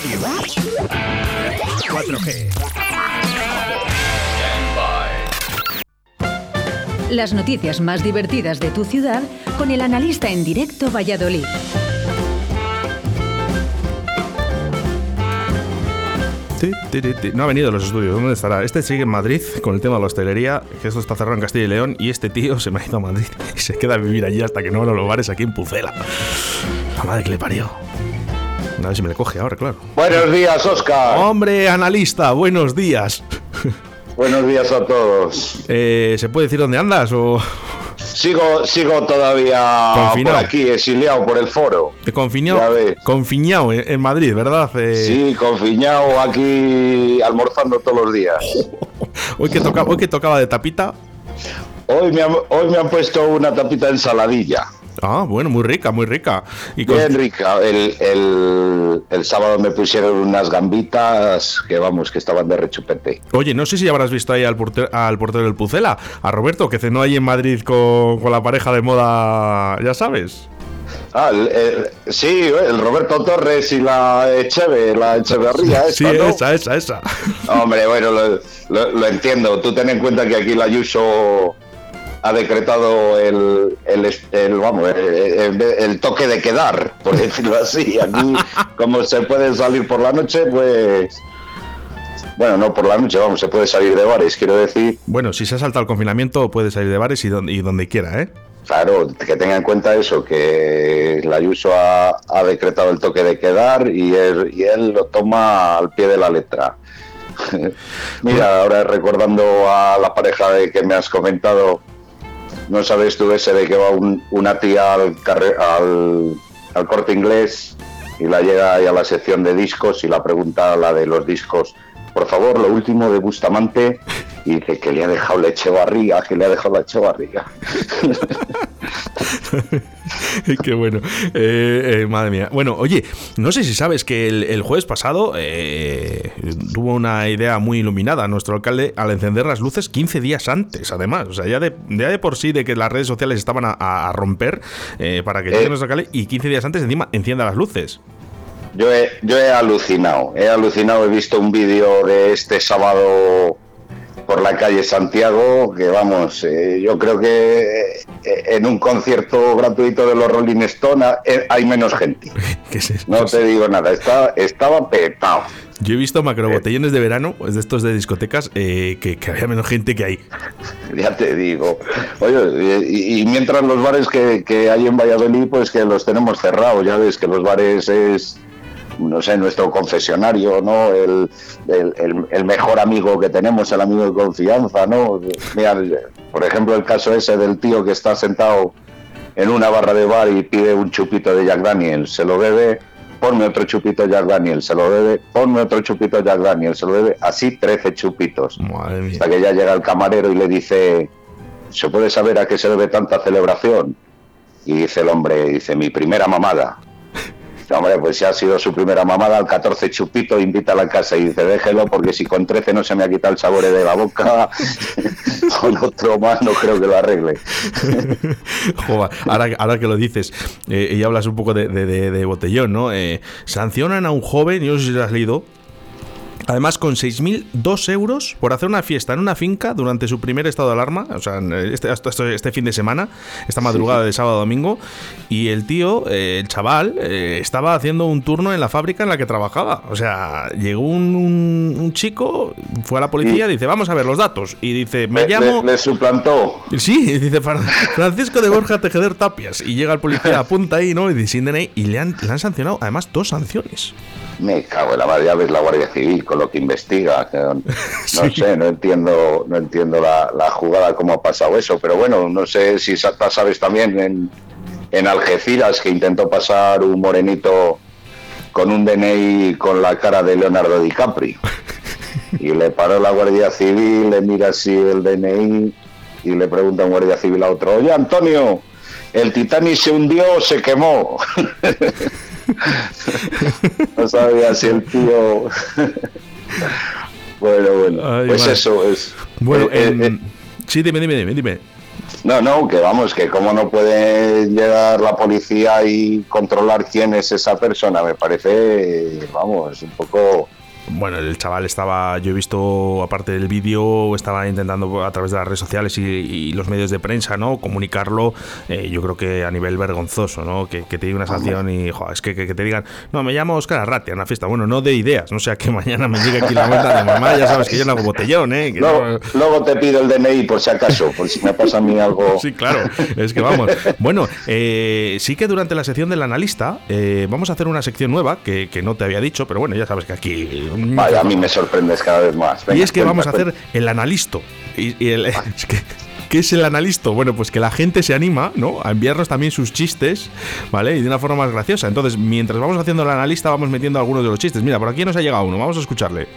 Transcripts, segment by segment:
Radio. 4G. Las noticias más divertidas de tu ciudad con el analista en directo Valladolid. No ha venido a los estudios, ¿dónde estará? Este sigue en Madrid con el tema de la hostelería, que esto está cerrado en Castilla y León, y este tío se me ha ido a Madrid y se queda a vivir allí hasta que no van los bares aquí en Pucela. La madre que le parió. A ver si me le coge ahora, claro. Buenos días, Oscar. Hombre, analista, buenos días. Buenos días a todos. Eh, ¿Se puede decir dónde andas o...? Sigo, sigo todavía Confinado. por aquí, exiliado por el foro. Te confinado, confinado en, en Madrid, ¿verdad? Eh, Sí, confinado aquí, almorzando todos los días. Hoy que, toca, hoy que tocaba de tapita. Hoy me han, hoy me han puesto una tapita de ensaladilla. Ah, bueno, muy rica, muy rica. Y con- Bien rica. El, el, el sábado me pusieron unas gambitas que, vamos, que estaban de rechupete. Oye, no sé si habrás visto ahí al portero, al portero del Pucela, a Roberto, que cenó ahí en Madrid con, con la pareja de moda, ya sabes. Ah, el- el- sí, el Roberto Torres y la Echeve, la Echeverría. Sí, esta, ¿no? esa, esa, esa. Hombre, bueno, lo, lo- lo entiendo. Tú ten en cuenta que aquí la Ayuso ha decretado el, el, el, vamos, el toque de quedar, por decirlo así. Aquí, como se puede salir por la noche, pues... Bueno, no por la noche, vamos, se puede salir de bares, quiero decir. Bueno, si se ha saltado el confinamiento, puede salir de bares y donde, y donde quiera, ¿eh? Claro, que tenga en cuenta eso, que la Ayuso ha, ha decretado el toque de quedar y él, y él lo toma al pie de la letra. Mira, ahora recordando a la pareja de que me has comentado, no sabes tú ese de que va un- una tía al, al, al corte inglés y la llega ahí a la sección de discos y la pregunta a la de los discos, por favor, lo último de Bustamante, y dice que le ha dejado la barriga, que le ha dejado la barriga. Qué bueno. Eh, eh, madre mía. Bueno, oye, no sé si sabes que el, el jueves pasado eh, tuvo una idea muy iluminada nuestro alcalde al encender las luces 15 días antes, además. O sea, ya de, ya de por sí de que las redes sociales estaban a, a romper para que llegue nuestro alcalde y 15 días antes encima encienda las luces. Yo he, yo he alucinado, he alucinado, he visto un vídeo de este sábado por la calle Santiago, que vamos, eh, yo creo que eh, en un concierto gratuito de los Rolling Stone ha- eh, hay menos gente. ¿Qué es? No te digo nada, está, estaba petado. Yo he visto macrobotellones de verano, pues de estos de discotecas, eh, que, que había menos gente que hay. Ya te digo. Oye, y, y mientras los bares que, que hay en Valladolid, pues que los tenemos cerrados, ya ves que los bares es, no sé, nuestro confesionario, ¿no? El, el- el- el mejor amigo que tenemos, el amigo de confianza, ¿no? Mira, por ejemplo, el caso ese del tío que está sentado en una barra de bar y pide un chupito de Jack Daniel, se lo bebe, ponme otro chupito de Jack Daniel, se lo bebe, ponme otro chupito de Jack Daniel, se lo bebe, así 13 chupitos. Madre mía. Hasta que ya llega el camarero y le dice, ¿se puede saber a qué se debe tanta celebración? Y dice el hombre, dice, mi primera mamada. Dice, hombre, pues si ha sido su primera mamada, al 14 chupito, invita a la casa y dice, déjelo, porque si con 13 no se me ha quitado el sabor de la boca, con otro más no creo que lo arregle. Joder, ahora, que lo dices eh, y hablas un poco de botellón, ¿no? Eh, sancionan a un joven, yo no sé si lo has leído. Además, con 6.002 euros por hacer una fiesta en una finca durante su primer estado de alarma, o sea, este, este- este fin de semana, esta madrugada de sábado a domingo, y el tío, eh, el chaval, eh, estaba haciendo un turno en la fábrica en la que trabajaba. O sea, llegó un, un- un chico, fue a la policía, dice, vamos a ver los datos, y dice, me Le, llamo... le- le suplantó. Sí, dice Fran- Francisco de Borja Tejedor Tapias. Y llega el policía, apunta ahí, ¿no? Y dice. Y le han, le han sancionado, además, dos sanciones. Me cago en la madre, ya ves la Guardia Civil con lo que investiga. que no sé, no entiendo, no entiendo la, la jugada, cómo ha pasado eso, pero bueno, no sé si sa- sabes también en, en Algeciras que intentó pasar un morenito con un DNI con la cara de Leonardo DiCaprio. Y le paró la Guardia Civil, le mira así el DNI y le pregunta a un Guardia Civil a otro, oye Antonio, el Titanic se hundió o se quemó. no sabía si el tío... bueno, bueno, Ay, pues eso es... Bueno, eh, eh, eh, sí, dime, dime, dime, dime. No, no, que vamos, que cómo no puede llegar la policía y controlar quién es esa persona, me parece, vamos, un poco bueno, el chaval estaba, yo he visto, aparte del vídeo, estaba intentando a través de las redes sociales y, los medios de prensa, ¿no? Comunicarlo, eh, yo creo que a nivel vergonzoso, ¿no? Que, te diga una sanción y, joder, es que, que, te digan, no, me llamo Oscar Arratia en una fiesta. Bueno, no de ideas, no sea que mañana me llegue aquí la vuelta de mamá, ya sabes que yo no hago botellón, ¿eh? luego, te pido el DNI por si acaso, por si me pasa a mí algo. Sí, claro, es que vamos. Bueno, eh, sí que durante la sección del analista eh, vamos a hacer una sección nueva que, que no te había dicho, pero bueno, ya sabes que aquí Vaya, a mí me sorprendes cada vez más. y es que vamos a hacer el analisto. Y, el, ¿Qué es el analisto? Bueno, pues que la gente se anima, ¿no? A enviarnos también sus chistes, ¿vale? Y de una forma más graciosa. Entonces, mientras vamos haciendo el analista, vamos metiendo algunos de los chistes. Mira, por aquí nos ha llegado uno, vamos a escucharle.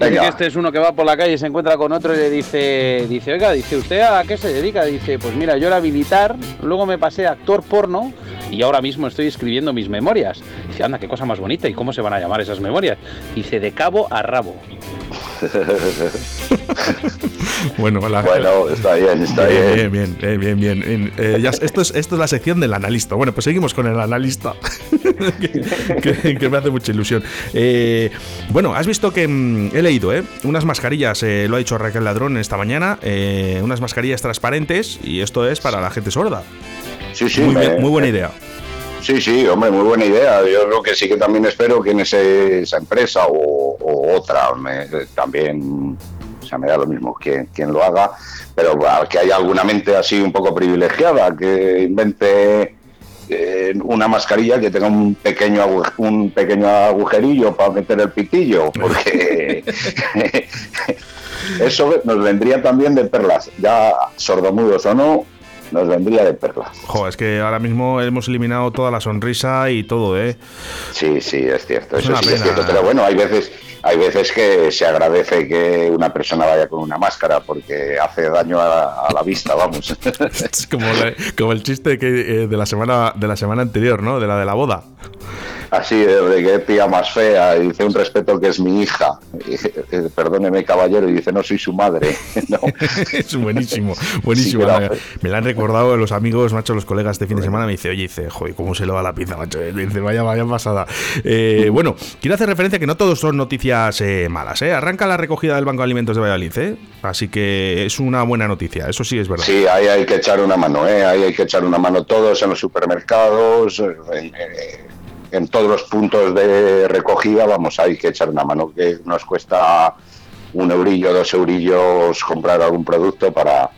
Este es uno que va por la calle y se encuentra con otro y le dice, dice, oiga, dice, ¿usted a qué se dedica? Dice, pues mira, yo era militar, luego me pasé a actor porno y ahora mismo estoy escribiendo mis memorias. Dice, anda, qué cosa más bonita, ¿y cómo se van a llamar esas memorias? Dice, de cabo a rabo. bueno, bueno, está bien, está bien. Bien, bien, bien, bien. Eh, esto, es, esto es la sección del analista. Bueno, pues seguimos con el analista, que, me hace mucha ilusión. Eh, bueno, has visto que mm, he leído, ¿eh? Unas mascarillas, eh, lo ha dicho Raquel Ladrón esta mañana, unas mascarillas transparentes y esto es para la gente sorda. Sí, sí. Muy, buena idea. Sí, sí, hombre, muy buena idea. Yo creo que sí que también espero que en esa empresa o, otra también sea, me da lo mismo quien, quien lo haga, pero que haya alguna mente así un poco privilegiada, que invente eh, una mascarilla que tenga un pequeño un pequeño agujerillo para meter el pitillo, porque eso nos vendría también de perlas, ya sordomudos o no, nos vendría de perlas. Jo, es que ahora mismo hemos eliminado toda la sonrisa y todo, ¿eh? Sí, sí, es cierto, eso sí es cierto, pero bueno, hay veces hay veces que se agradece que una persona vaya con una máscara porque hace daño a, la vista, vamos. Es como, como el chiste que, eh, de la semana de la semana anterior, ¿no? De la de la boda así de, que tía más fea, y dice un respeto que es mi hija, eh, perdóneme caballero, y dice no soy su madre. es buenísimo, buenísimo. me la han recordado los amigos, macho, los colegas de fin de semana, me dice, oye, dice, joder, ¿cómo se le va la pizza, macho? Dice, vaya, vaya pasada. Eh, bueno, quiero hacer referencia que no todos son noticias eh, malas, ¿eh? Arranca la recogida del Banco de Alimentos de Valladolid, ¿eh? Así que es una buena noticia, eso sí es verdad. Sí, ahí hay que echar una mano, ¿eh? Ahí hay que echar una mano todos en los supermercados, en todos los puntos de recogida, vamos, hay que echar una mano, que nos cuesta un eurillo, dos eurillos comprar algún producto para,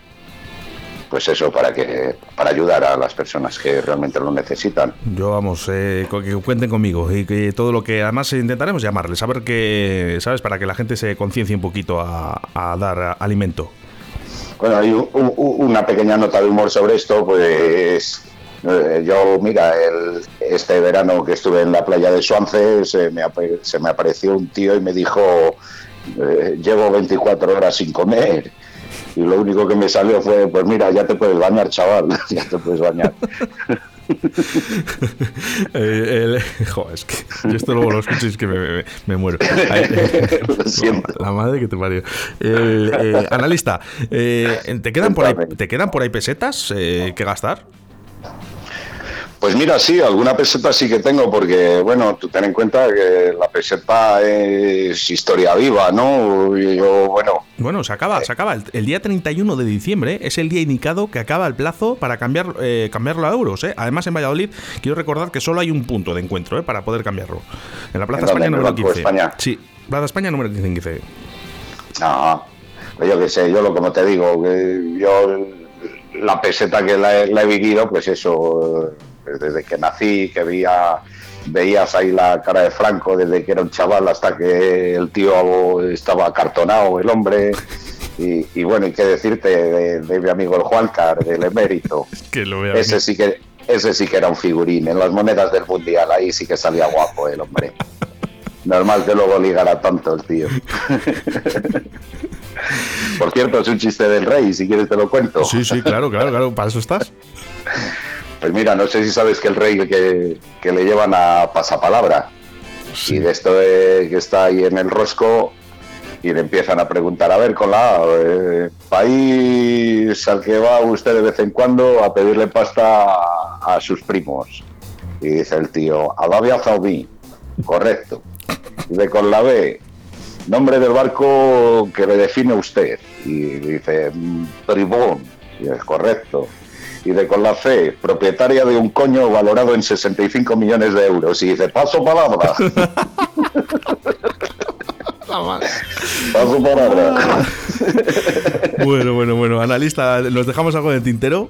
pues eso, para que para ayudar a las personas que realmente lo necesitan. Yo vamos, eh, que cuenten conmigo y que todo lo que además intentaremos llamarles, a ver que, ¿sabes? Para que la gente se conciencie un poquito a, dar alimento. Bueno, hay una pequeña nota de humor sobre esto, pues yo, mira, el, este verano que estuve en la playa de Suance, se me, se me apareció un tío y me dijo, eh, llevo 24 horas sin comer. Y lo único que me salió fue, pues mira, ya te puedes bañar, chaval, ya te puedes bañar. eh, joder, es que yo esto luego lo escucho y es que me, me, muero. La madre que te parió. Eh, analista, ¿te, quedan por ahí, ¿te quedan por ahí pesetas que gastar? Pues mira, sí, alguna peseta sí que tengo, porque, bueno, tú ten en cuenta que la peseta es historia viva, ¿no? yo, bueno. Bueno, se acaba, se acaba. El, día 31 de diciembre es el día indicado que acaba el plazo para cambiar, eh, cambiarlo a euros, ¿eh? Además, en Valladolid, quiero recordar que solo hay un punto de encuentro, ¿eh? Para poder cambiarlo. En la Plaza España número 15. España? Sí, Plaza España número 15. No, pues yo qué sé, yo lo como te digo, que yo la peseta que la he vivido, pues eso desde que nací, que veía, veías ahí la cara de Franco desde que era un chaval hasta que el tío estaba acartonado, el hombre. Y, bueno, y qué decirte de, mi amigo el Juancar, del emérito. que lo ese sí que ese sí que era un figurín. En las monedas del mundial, ahí sí que salía guapo el hombre. Normal que luego ligara tanto el tío. Por cierto, es un chiste del rey, si quieres te lo cuento. Sí, sí, claro, claro, claro, para eso estás. Pues mira, no sé si sabes que el rey que, le llevan a pasapalabra. Y de esto de, que está ahí en el rosco, y le empiezan a preguntar, a ver, con la eh, país al que va usted de vez en cuando a pedirle pasta a, sus primos. Y dice el tío, Arabia Saudí, correcto. Y de con la B, nombre del barco que le define usted. Y dice, Tribón, y es correcto. Y de con la C, propietaria de un coño valorado en 65 millones de euros. Y dice, paso palabra. paso palabra. bueno, bueno, bueno. Analista, ¿nos dejamos algo de tintero?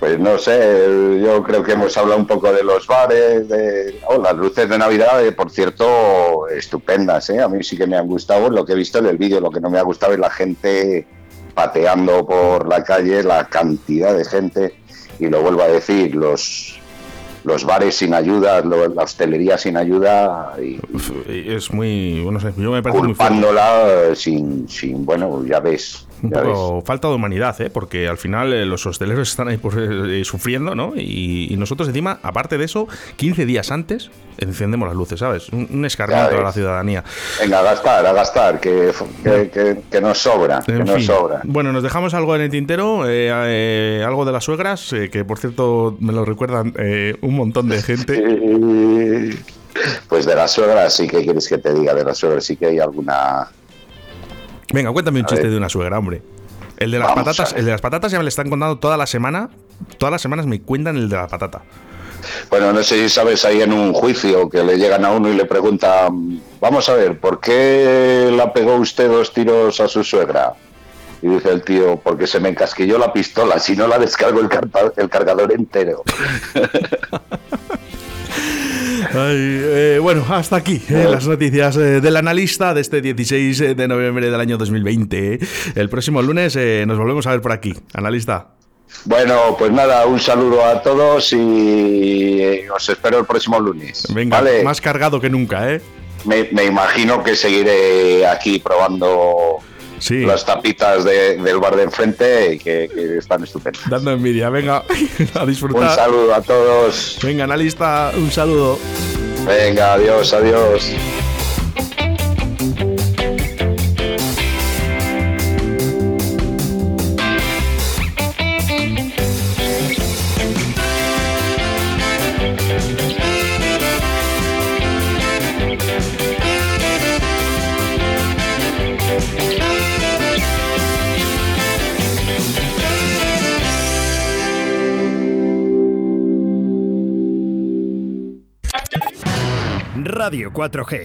Pues no sé, yo creo que hemos hablado un poco de los bares, de oh, las luces de Navidad, eh, por cierto, estupendas, ¿eh? a mí sí que me han gustado lo que he visto en el vídeo, lo que no me ha gustado es la gente pateando por la calle, la cantidad de gente, y lo vuelvo a decir, los los bares sin ayuda, la hostelería sin ayuda y, es muy bueno yo me parece culpándola sin sin bueno ya ves un falta de humanidad, ¿eh? porque al final eh, los hosteleros están ahí eh, sufriendo, ¿no? Y, nosotros encima, aparte de eso, 15 días antes encendemos las luces, ¿sabes? Un, escarmiento a la ciudadanía. Venga, a gastar, a gastar, que, que, nos sobra, que nos sobra. Bueno, nos dejamos algo en el tintero, algo de las suegras, que por cierto me lo recuerdan un montón de gente. Pues de las suegras sí que quieres que te diga, de las suegras sí que hay alguna Venga, cuéntame un chiste de una suegra, hombre. El de las patatas, el de las patatas ya me le están contando toda la semana. Todas las semanas me cuentan el de la patata. Bueno, no sé si sabes ahí en un juicio que le llegan a uno y le preguntan, vamos a ver, ¿por qué la pegó usted dos tiros a su suegra? Y dice el tío, porque se me encasquilló la pistola, si no la descargo el, el cargador entero. Eh, bueno, hasta aquí eh, las noticias eh, del analista de este 16 de noviembre del año 2020. El próximo lunes nos volvemos a ver por aquí. Analista. Bueno, pues nada, un saludo a todos y os espero el próximo lunes. Venga, más cargado que nunca, ¿eh? me imagino que seguiré aquí probando las tapitas del bar de enfrente que, que están estupendas. Dando envidia, venga, a disfrutar. Un saludo a todos. Venga, analista, un saludo. Venga, adiós, adiós. Radio 4G.